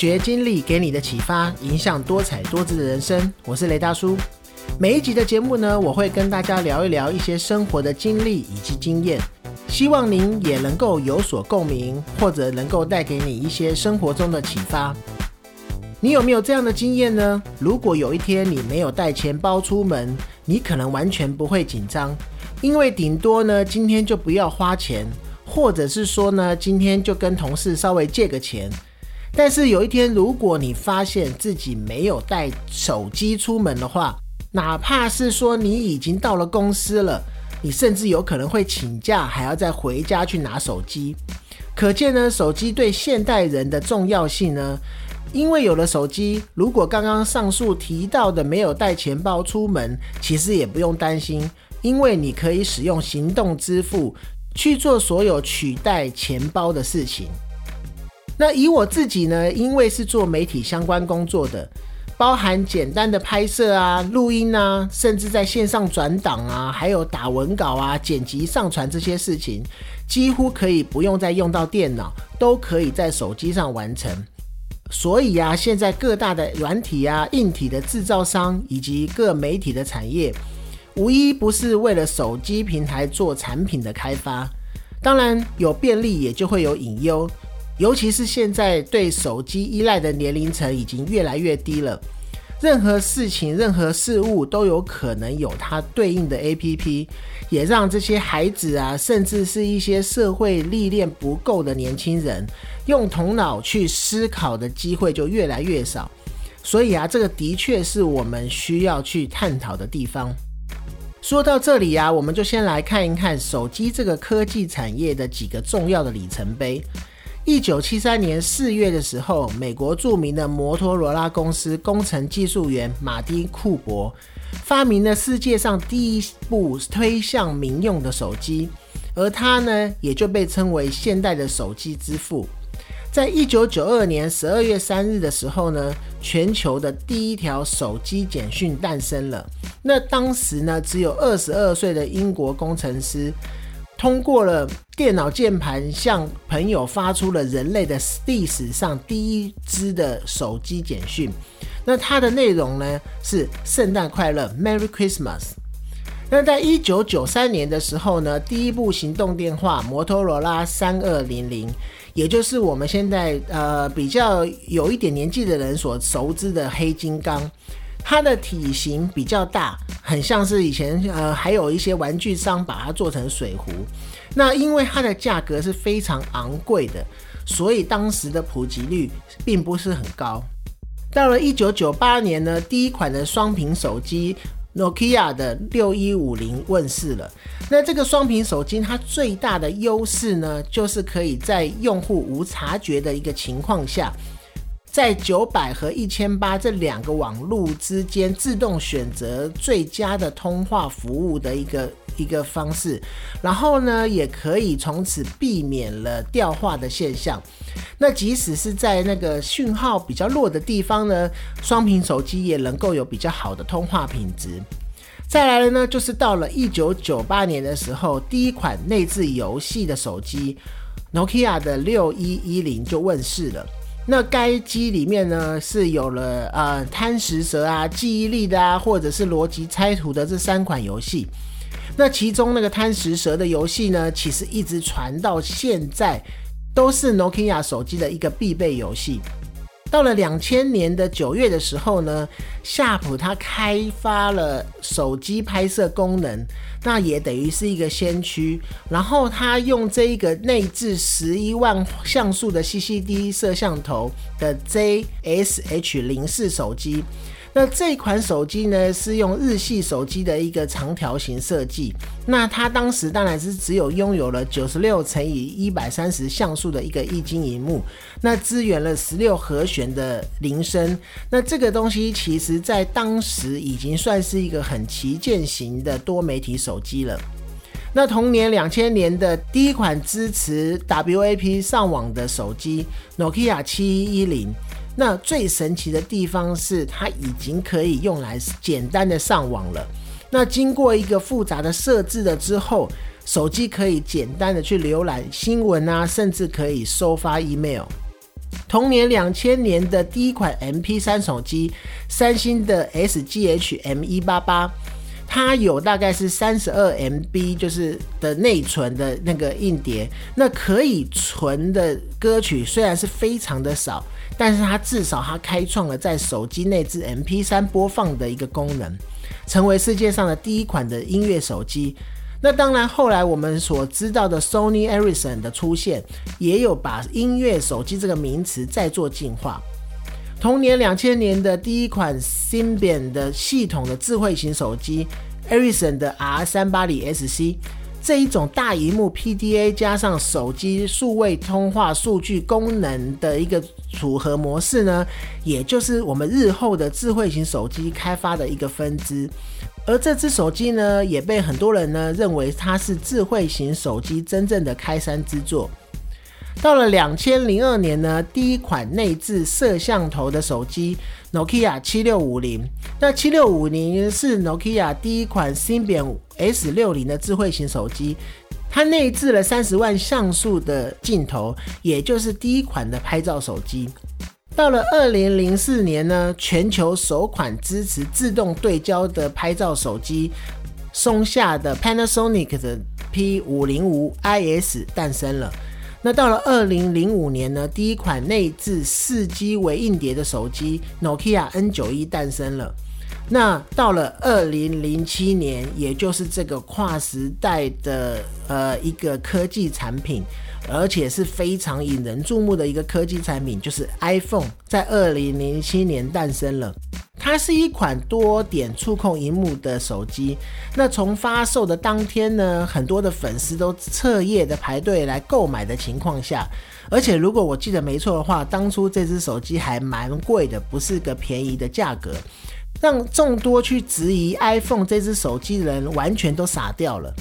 学经历给你的启发，影响多彩多姿的人生。我是雷大叔。每一集的节目呢，我会跟大家聊一聊一些生活的经历以及经验，希望您也能够有所共鸣，或者能够带给你一些生活中的启发。你有没有这样的经验呢？如果有一天你没有带钱包出门，你可能完全不会紧张，因为顶多呢，今天就不要花钱，或者是说呢，今天就跟同事稍微借个钱。但是有一天，如果你发现自己没有带手机出门的话，哪怕是说你已经到了公司了，你甚至有可能会请假，还要再回家去拿手机。可见呢，手机对现代人的重要性呢。因为有了手机，如果刚刚上述提到的没有带钱包出门，其实也不用担心，因为你可以使用行动支付去做所有取代钱包的事情。那以我自己呢，因为是做媒体相关工作的。包含简单的拍摄啊、录音啊，甚至在线上转档啊，还有打文稿啊、剪辑、上传这些事情，几乎可以不用再用到电脑，都可以在手机上完成。所以啊，现在各大的软体啊、硬体的制造商以及各媒体的产业，无一不是为了手机平台做产品的开发。当然，有便利也就会有隐忧。尤其是现在对手机依赖的年龄层已经越来越低了，任何事情、任何事物都有可能有它对应的 APP，也让这些孩子啊，甚至是一些社会历练不够的年轻人，用头脑去思考的机会就越来越少。所以啊，这个的确是我们需要去探讨的地方。说到这里啊，我们就先来看一看手机这个科技产业的几个重要的里程碑。一九七三年四月的时候，美国著名的摩托罗拉公司工程技术员马丁·库伯发明了世界上第一部推向民用的手机，而他呢，也就被称为现代的手机之父。在一九九二年十二月三日的时候呢，全球的第一条手机简讯诞生了。那当时呢，只有二十二岁的英国工程师。通过了电脑键盘，向朋友发出了人类的历史上第一支的手机简讯。那它的内容呢是“圣诞快乐，Merry Christmas”。那在一九九三年的时候呢，第一部行动电话摩托罗拉三二零零，也就是我们现在呃比较有一点年纪的人所熟知的黑金刚。它的体型比较大，很像是以前呃，还有一些玩具商把它做成水壶。那因为它的价格是非常昂贵的，所以当时的普及率并不是很高。到了一九九八年呢，第一款的双屏手机 Nokia 的六一五零问世了。那这个双屏手机它最大的优势呢，就是可以在用户无察觉的一个情况下。在九百和一千八这两个网路之间自动选择最佳的通话服务的一个一个方式，然后呢，也可以从此避免了掉话的现象。那即使是在那个讯号比较弱的地方呢，双屏手机也能够有比较好的通话品质。再来了呢，就是到了一九九八年的时候，第一款内置游戏的手机 Nokia 的六一一零就问世了。那该机里面呢是有了呃贪食蛇啊、记忆力的啊，或者是逻辑猜图的这三款游戏。那其中那个贪食蛇的游戏呢，其实一直传到现在，都是 Nokia 手机的一个必备游戏。到了两千年的九月的时候呢，夏普它开发了手机拍摄功能，那也等于是一个先驱。然后它用这一个内置十一万像素的 CCD 摄像头的 ZSH 零四手机。那这款手机呢，是用日系手机的一个长条形设计。那它当时当然是只有拥有了九十六乘以一百三十像素的一个液晶荧幕，那支援了十六和弦的铃声。那这个东西其实在当时已经算是一个很旗舰型的多媒体手机了。那同年两千年的第一款支持 WAP 上网的手机，Nokia 七一一零。那最神奇的地方是，它已经可以用来简单的上网了。那经过一个复杂的设置了之后，手机可以简单的去浏览新闻啊，甚至可以收发 email。同年两千年的第一款 MP3 手机，三星的 SGH M 一八八。它有大概是三十二 MB，就是的内存的那个硬碟，那可以存的歌曲虽然是非常的少，但是它至少它开创了在手机内置 MP3 播放的一个功能，成为世界上的第一款的音乐手机。那当然，后来我们所知道的 Sony Ericsson 的出现，也有把音乐手机这个名词再做进化。同年两千年的第一款 Symbian 的系统的智慧型手机 Ericsson 的 R 三八零 SC 这一种大荧幕 PDA 加上手机数位通话数据功能的一个组合模式呢，也就是我们日后的智慧型手机开发的一个分支。而这只手机呢，也被很多人呢认为它是智慧型手机真正的开山之作。到了两千零二年呢，第一款内置摄像头的手机 Nokia 七六五零。那七六五零是 Nokia 第一款 Symbian S 六零的智慧型手机，它内置了三十万像素的镜头，也就是第一款的拍照手机。到了二零零四年呢，全球首款支持自动对焦的拍照手机松下的 Panasonic 的 P 五零五 IS 诞生了。那到了二零零五年呢，第一款内置四 G 为硬碟的手机 Nokia N 九一诞生了。那到了二零零七年，也就是这个跨时代的呃一个科技产品。而且是非常引人注目的一个科技产品，就是 iPhone，在二零零七年诞生了。它是一款多点触控荧幕的手机。那从发售的当天呢，很多的粉丝都彻夜的排队来购买的情况下，而且如果我记得没错的话，当初这只手机还蛮贵的，不是个便宜的价格，让众多去质疑 iPhone 这只手机的人完全都傻掉了。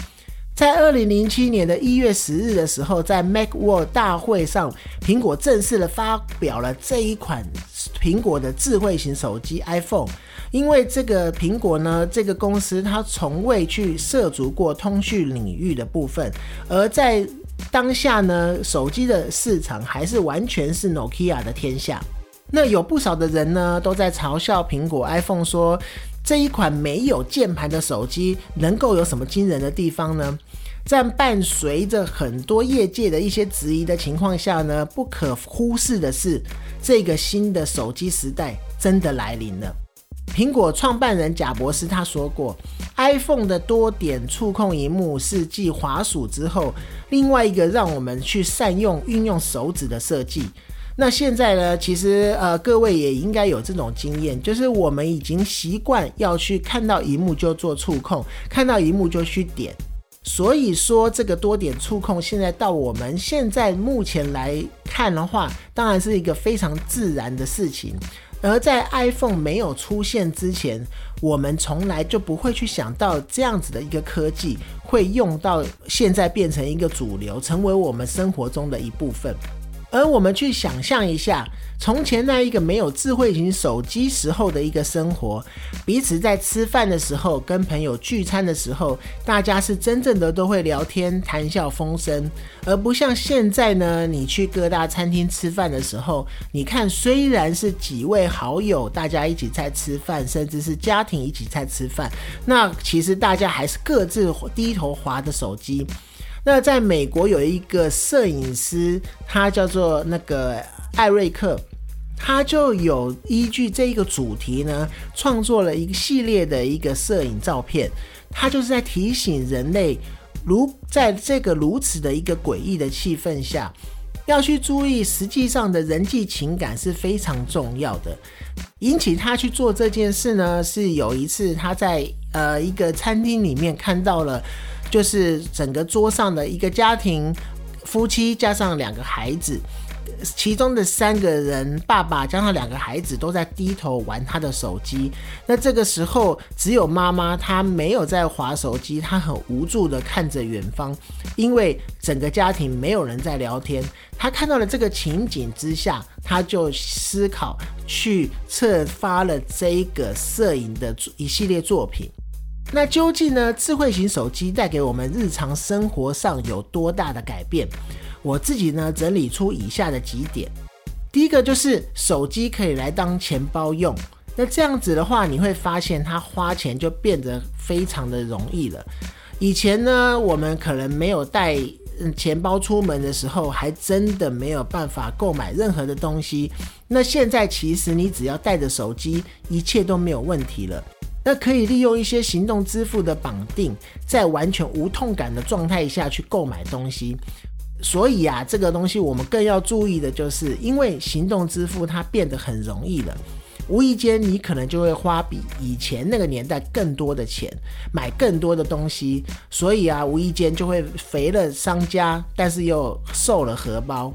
在二零零七年的一月十日的时候，在 MacWorld 大会上，苹果正式的发表了这一款苹果的智慧型手机 iPhone。因为这个苹果呢，这个公司它从未去涉足过通讯领域的部分，而在当下呢，手机的市场还是完全是 Nokia 的天下。那有不少的人呢，都在嘲笑苹果 iPhone 说。这一款没有键盘的手机能够有什么惊人的地方呢？在伴随着很多业界的一些质疑的情况下呢，不可忽视的是，这个新的手机时代真的来临了。苹果创办人贾博士他说过，iPhone 的多点触控荧幕是继滑鼠之后，另外一个让我们去善用运用手指的设计。那现在呢？其实呃，各位也应该有这种经验，就是我们已经习惯要去看到荧幕就做触控，看到荧幕就去点。所以说，这个多点触控现在到我们现在目前来看的话，当然是一个非常自然的事情。而在 iPhone 没有出现之前，我们从来就不会去想到这样子的一个科技会用到现在变成一个主流，成为我们生活中的一部分。而我们去想象一下，从前那一个没有智慧型手机时候的一个生活，彼此在吃饭的时候、跟朋友聚餐的时候，大家是真正的都会聊天、谈笑风生，而不像现在呢。你去各大餐厅吃饭的时候，你看虽然是几位好友大家一起在吃饭，甚至是家庭一起在吃饭，那其实大家还是各自低头划着手机。那在美国有一个摄影师，他叫做那个艾瑞克，他就有依据这一个主题呢，创作了一个系列的一个摄影照片。他就是在提醒人类，如在这个如此的一个诡异的气氛下，要去注意，实际上的人际情感是非常重要的。引起他去做这件事呢，是有一次他在呃一个餐厅里面看到了。就是整个桌上的一个家庭，夫妻加上两个孩子，其中的三个人，爸爸加上两个孩子都在低头玩他的手机。那这个时候，只有妈妈她没有在划手机，她很无助的看着远方，因为整个家庭没有人在聊天。她看到了这个情景之下，她就思考去策发了这个摄影的一系列作品。那究竟呢？智慧型手机带给我们日常生活上有多大的改变？我自己呢整理出以下的几点。第一个就是手机可以来当钱包用，那这样子的话，你会发现它花钱就变得非常的容易了。以前呢，我们可能没有带钱包出门的时候，还真的没有办法购买任何的东西。那现在其实你只要带着手机，一切都没有问题了。那可以利用一些行动支付的绑定，在完全无痛感的状态下去购买东西。所以啊，这个东西我们更要注意的就是，因为行动支付它变得很容易了，无意间你可能就会花比以前那个年代更多的钱，买更多的东西。所以啊，无意间就会肥了商家，但是又瘦了荷包。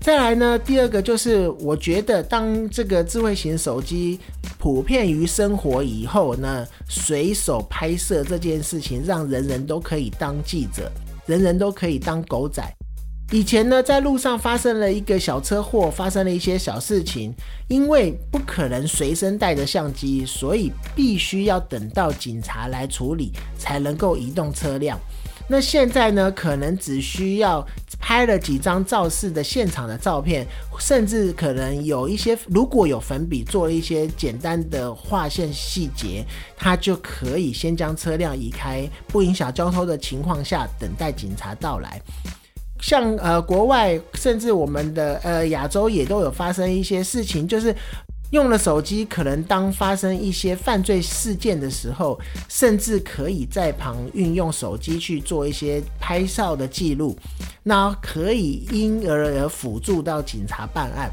再来呢，第二个就是我觉得，当这个智慧型手机普遍于生活以后呢，随手拍摄这件事情，让人人都可以当记者，人人都可以当狗仔。以前呢，在路上发生了一个小车祸，发生了一些小事情，因为不可能随身带着相机，所以必须要等到警察来处理，才能够移动车辆。那现在呢，可能只需要拍了几张肇事的现场的照片，甚至可能有一些如果有粉笔做了一些简单的划线细节，他就可以先将车辆移开，不影响交通的情况下，等待警察到来。像呃国外，甚至我们的呃亚洲也都有发生一些事情，就是用了手机，可能当发生一些犯罪事件的时候，甚至可以在旁运用手机去做一些拍照的记录，那可以因而而辅助到警察办案。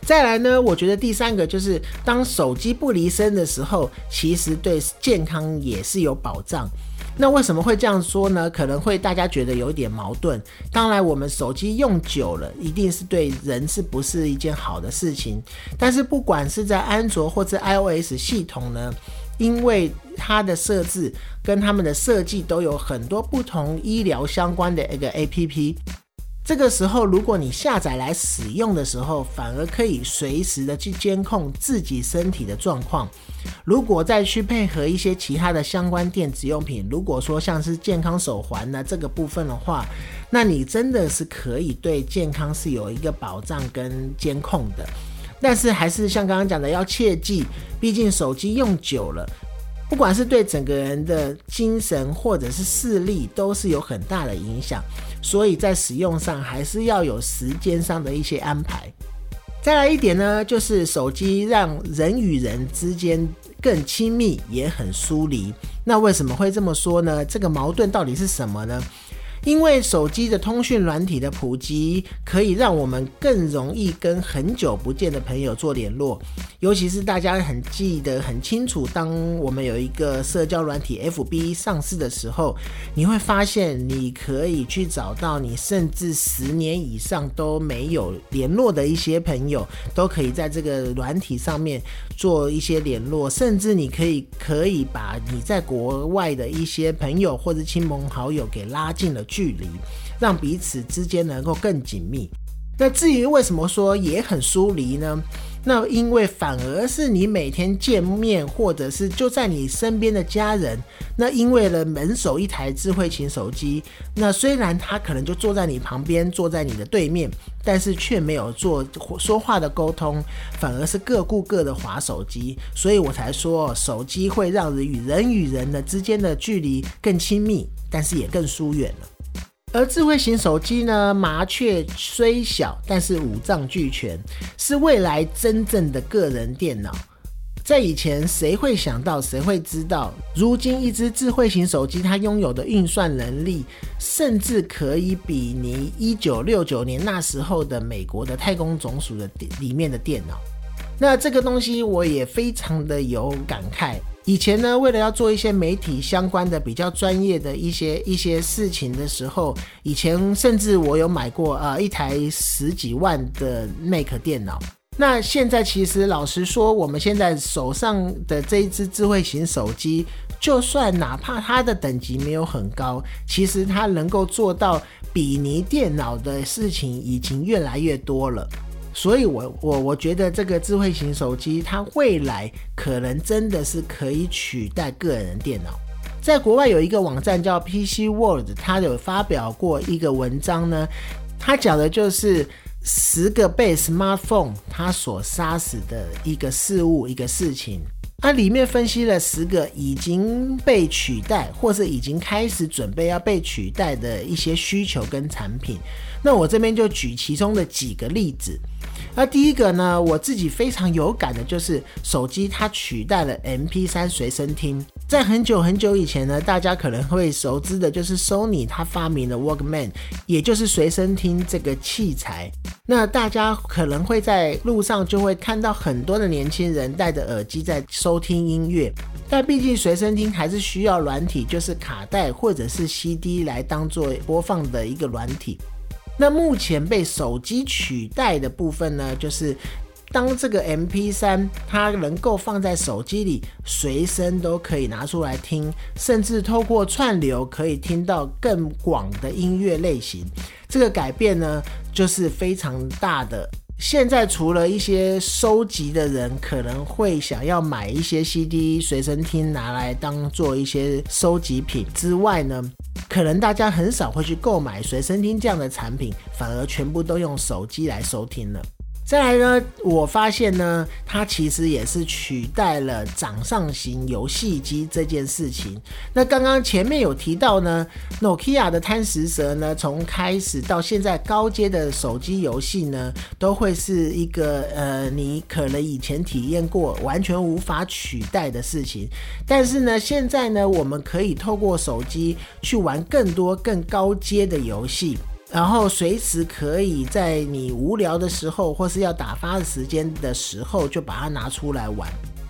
再来呢，我觉得第三个就是当手机不离身的时候，其实对健康也是有保障。那为什么会这样说呢？可能会大家觉得有一点矛盾。当然，我们手机用久了，一定是对人是不是一件好的事情。但是，不管是在安卓或者 iOS 系统呢，因为它的设置跟他们的设计都有很多不同医疗相关的一个 APP。这个时候，如果你下载来使用的时候，反而可以随时的去监控自己身体的状况。如果再去配合一些其他的相关电子用品，如果说像是健康手环呢这个部分的话，那你真的是可以对健康是有一个保障跟监控的。但是还是像刚刚讲的，要切记，毕竟手机用久了。不管是对整个人的精神或者是视力，都是有很大的影响，所以在使用上还是要有时间上的一些安排。再来一点呢，就是手机让人与人之间更亲密，也很疏离。那为什么会这么说呢？这个矛盾到底是什么呢？因为手机的通讯软体的普及，可以让我们更容易跟很久不见的朋友做联络。尤其是大家很记得很清楚，当我们有一个社交软体 FB 上市的时候，你会发现你可以去找到你甚至十年以上都没有联络的一些朋友，都可以在这个软体上面做一些联络。甚至你可以可以把你在国外的一些朋友或者亲朋好友给拉近了。距离，让彼此之间能够更紧密。那至于为什么说也很疏离呢？那因为反而是你每天见面，或者是就在你身边的家人，那因为了门手一台智慧型手机，那虽然他可能就坐在你旁边，坐在你的对面，但是却没有做说话的沟通，反而是各顾各的划手机。所以我才说，手机会让人与人与人的之间的距离更亲密，但是也更疏远了。而智慧型手机呢，麻雀虽小，但是五脏俱全，是未来真正的个人电脑。在以前，谁会想到，谁会知道？如今，一只智慧型手机，它拥有的运算能力，甚至可以比拟一九六九年那时候的美国的太空总署的里面的电脑。那这个东西，我也非常的有感慨。以前呢，为了要做一些媒体相关的比较专业的一些一些事情的时候，以前甚至我有买过啊一台十几万的 Mac 电脑。那现在其实老实说，我们现在手上的这一只智慧型手机，就算哪怕它的等级没有很高，其实它能够做到比拟电脑的事情已经越来越多了。所以，我我我觉得这个智慧型手机，它未来可能真的是可以取代个人电脑。在国外有一个网站叫 PC World，它有发表过一个文章呢，它讲的就是十个被 smartphone 它所杀死的一个事物、一个事情。它里面分析了十个已经被取代，或是已经开始准备要被取代的一些需求跟产品。那我这边就举其中的几个例子。那第一个呢，我自己非常有感的就是手机它取代了 MP3 随身听。在很久很久以前呢，大家可能会熟知的就是 Sony 它发明了 Walkman，也就是随身听这个器材。那大家可能会在路上就会看到很多的年轻人戴着耳机在收听音乐，但毕竟随身听还是需要软体，就是卡带或者是 CD 来当做播放的一个软体。那目前被手机取代的部分呢，就是当这个 MP 三它能够放在手机里，随身都可以拿出来听，甚至透过串流可以听到更广的音乐类型。这个改变呢，就是非常大的。现在除了一些收集的人可能会想要买一些 CD 随身听拿来当做一些收集品之外呢。可能大家很少会去购买随身听这样的产品，反而全部都用手机来收听了。再来呢，我发现呢，它其实也是取代了掌上型游戏机这件事情。那刚刚前面有提到呢，Nokia 的贪食蛇呢，从开始到现在高阶的手机游戏呢，都会是一个呃，你可能以前体验过完全无法取代的事情。但是呢，现在呢，我们可以透过手机去玩更多更高阶的游戏。然后随时可以在你无聊的时候，或是要打发时间的时候，就把它拿出来玩。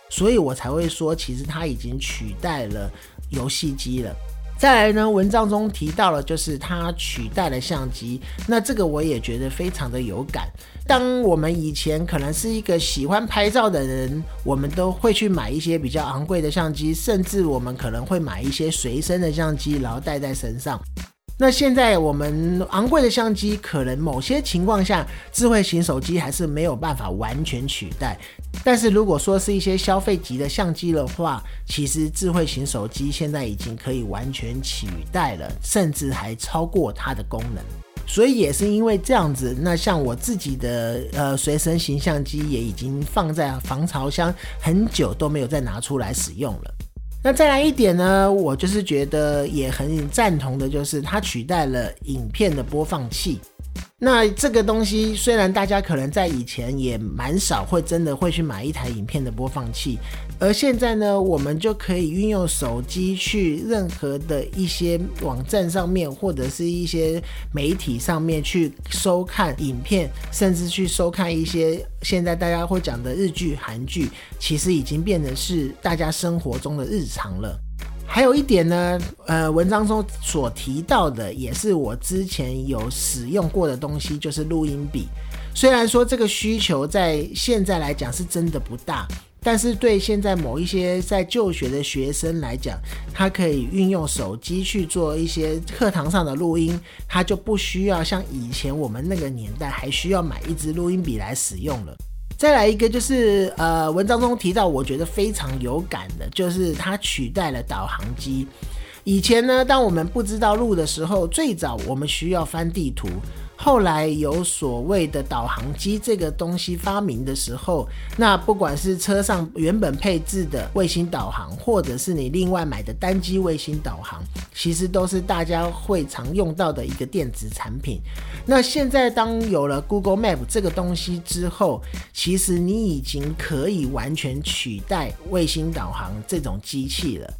所以我才会说，其实它已经取代了游戏机了。再来呢，文章中提到了，就是它取代了相机。那这个我也觉得非常的有感。当我们以前可能是一个喜欢拍照的人，我们都会去买一些比较昂贵的相机，甚至我们可能会买一些随身的相机，然后带在身上。那现在我们昂贵的相机，可能某些情况下，智慧型手机还是没有办法完全取代。但是如果说是一些消费级的相机的话，其实智慧型手机现在已经可以完全取代了，甚至还超过它的功能。所以也是因为这样子，那像我自己的呃随身型相机也已经放在防潮箱很久都没有再拿出来使用了。那再来一点呢？我就是觉得也很赞同的，就是它取代了影片的播放器。那这个东西虽然大家可能在以前也蛮少会真的会去买一台影片的播放器，而现在呢，我们就可以运用手机去任何的一些网站上面或者是一些媒体上面去收看影片，甚至去收看一些现在大家会讲的日剧、韩剧，其实已经变成是大家生活中的日常了。还有一点呢，呃，文章中所提到的也是我之前有使用过的东西，就是录音笔。虽然说这个需求在现在来讲是真的不大，但是对现在某一些在就学的学生来讲，他可以运用手机去做一些课堂上的录音，他就不需要像以前我们那个年代还需要买一支录音笔来使用了。再来一个，就是呃，文章中提到，我觉得非常有感的，就是它取代了导航机。以前呢，当我们不知道路的时候，最早我们需要翻地图。后来有所谓的导航机这个东西发明的时候，那不管是车上原本配置的卫星导航，或者是你另外买的单机卫星导航，其实都是大家会常用到的一个电子产品。那现在当有了 Google Map 这个东西之后，其实你已经可以完全取代卫星导航这种机器了。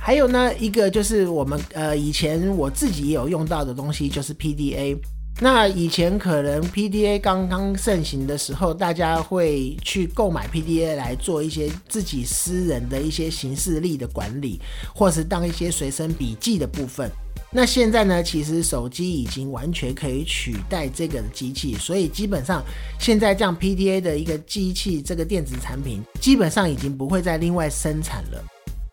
还有呢，一个就是我们呃以前我自己也有用到的东西，就是 PDA。那以前可能 PDA 刚刚盛行的时候，大家会去购买 PDA 来做一些自己私人的一些形式力的管理，或是当一些随身笔记的部分。那现在呢，其实手机已经完全可以取代这个机器，所以基本上现在这样 PDA 的一个机器，这个电子产品基本上已经不会再另外生产了。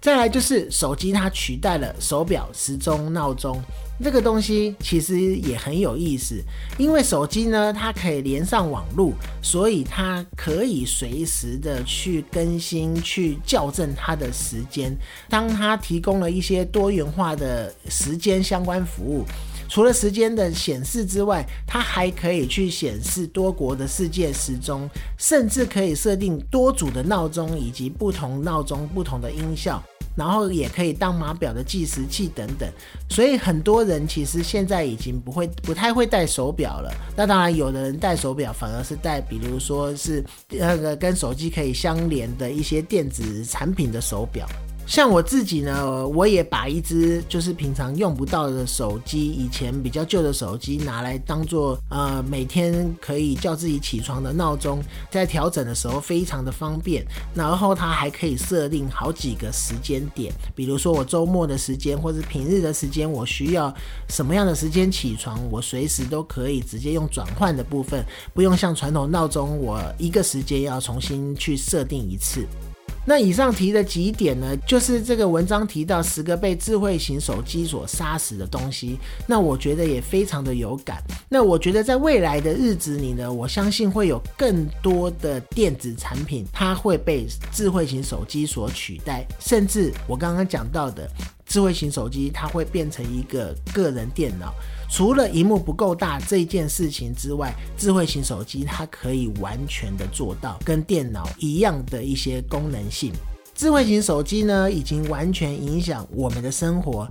再来就是手机，它取代了手表、时钟、闹钟。这个东西其实也很有意思，因为手机呢，它可以连上网络，所以它可以随时的去更新、去校正它的时间。当它提供了一些多元化的时间相关服务，除了时间的显示之外，它还可以去显示多国的世界时钟，甚至可以设定多组的闹钟以及不同闹钟不同的音效。然后也可以当码表的计时器等等，所以很多人其实现在已经不会不太会戴手表了。那当然，有的人戴手表反而是戴，比如说是那个跟手机可以相连的一些电子产品的手表。像我自己呢，我也把一只就是平常用不到的手机，以前比较旧的手机拿来当做呃每天可以叫自己起床的闹钟，在调整的时候非常的方便。然后它还可以设定好几个时间点，比如说我周末的时间或者平日的时间，我需要什么样的时间起床，我随时都可以直接用转换的部分，不用像传统闹钟，我一个时间要重新去设定一次。那以上提的几点呢，就是这个文章提到十个被智慧型手机所杀死的东西。那我觉得也非常的有感。那我觉得在未来的日子里呢，我相信会有更多的电子产品，它会被智慧型手机所取代，甚至我刚刚讲到的。智慧型手机它会变成一个个人电脑，除了荧幕不够大这件事情之外，智慧型手机它可以完全的做到跟电脑一样的一些功能性。智慧型手机呢，已经完全影响我们的生活，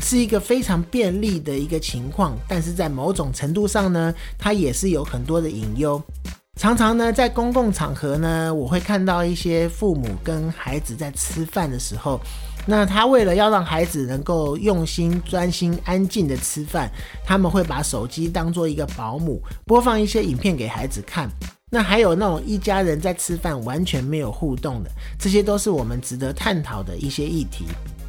是一个非常便利的一个情况。但是在某种程度上呢，它也是有很多的隐忧。常常呢，在公共场合呢，我会看到一些父母跟孩子在吃饭的时候。那他为了要让孩子能够用心、专心、安静的吃饭，他们会把手机当做一个保姆，播放一些影片给孩子看。那还有那种一家人在吃饭完全没有互动的，这些都是我们值得探讨的一些议题。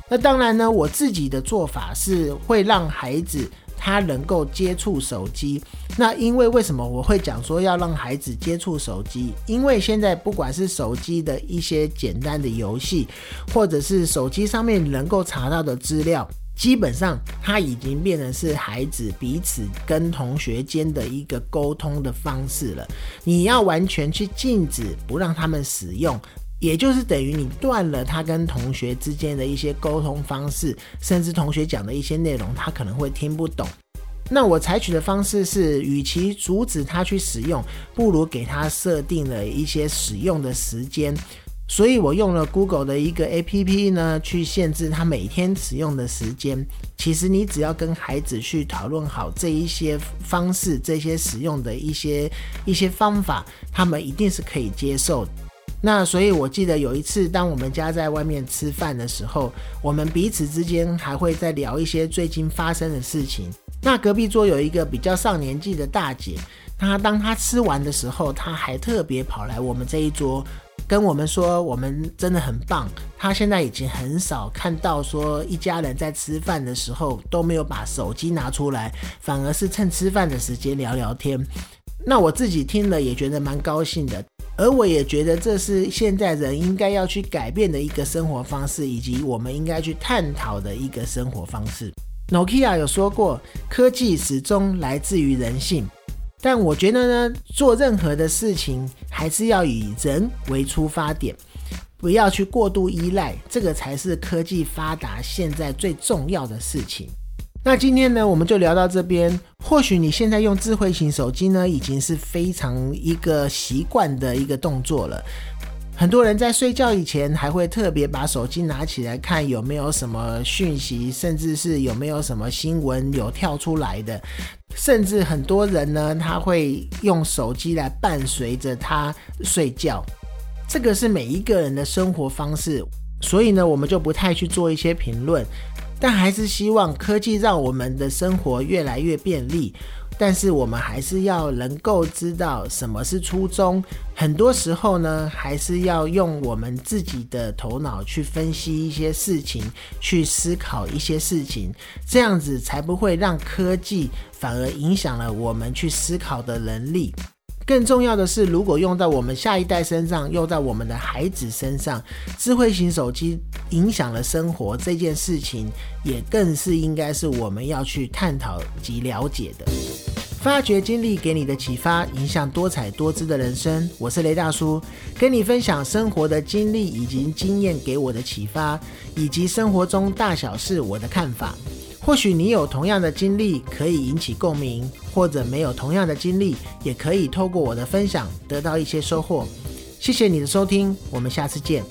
那当然呢，我自己的做法是会让孩子。他能够接触手机，那因为为什么我会讲说要让孩子接触手机？因为现在不管是手机的一些简单的游戏，或者是手机上面能够查到的资料，基本上它已经变成是孩子彼此跟同学间的一个沟通的方式了。你要完全去禁止不让他们使用。也就是等于你断了他跟同学之间的一些沟通方式，甚至同学讲的一些内容，他可能会听不懂。那我采取的方式是，与其阻止他去使用，不如给他设定了一些使用的时间。所以我用了 Google 的一个 APP 呢，去限制他每天使用的时间。其实你只要跟孩子去讨论好这一些方式、这些使用的一些一些方法，他们一定是可以接受。那所以，我记得有一次，当我们家在外面吃饭的时候，我们彼此之间还会在聊一些最近发生的事情。那隔壁桌有一个比较上年纪的大姐，她当她吃完的时候，她还特别跑来我们这一桌，跟我们说我们真的很棒。她现在已经很少看到说一家人在吃饭的时候都没有把手机拿出来，反而是趁吃饭的时间聊聊天。那我自己听了也觉得蛮高兴的。而我也觉得这是现在人应该要去改变的一个生活方式，以及我们应该去探讨的一个生活方式。Nokia 有说过，科技始终来自于人性，但我觉得呢，做任何的事情还是要以人为出发点，不要去过度依赖，这个才是科技发达现在最重要的事情。那今天呢，我们就聊到这边。或许你现在用智慧型手机呢，已经是非常一个习惯的一个动作了。很多人在睡觉以前，还会特别把手机拿起来看有没有什么讯息，甚至是有没有什么新闻有跳出来的。甚至很多人呢，他会用手机来伴随着他睡觉。这个是每一个人的生活方式，所以呢，我们就不太去做一些评论。但还是希望科技让我们的生活越来越便利，但是我们还是要能够知道什么是初衷。很多时候呢，还是要用我们自己的头脑去分析一些事情，去思考一些事情，这样子才不会让科技反而影响了我们去思考的能力。更重要的是，如果用在我们下一代身上，用在我们的孩子身上，智慧型手机影响了生活这件事情，也更是应该是我们要去探讨及了解的。发掘经历给你的启发，影响多彩多姿的人生。我是雷大叔，跟你分享生活的经历以及经验给我的启发，以及生活中大小事我的看法。或许你有同样的经历，可以引起共鸣；或者没有同样的经历，也可以透过我的分享得到一些收获。谢谢你的收听，我们下次见。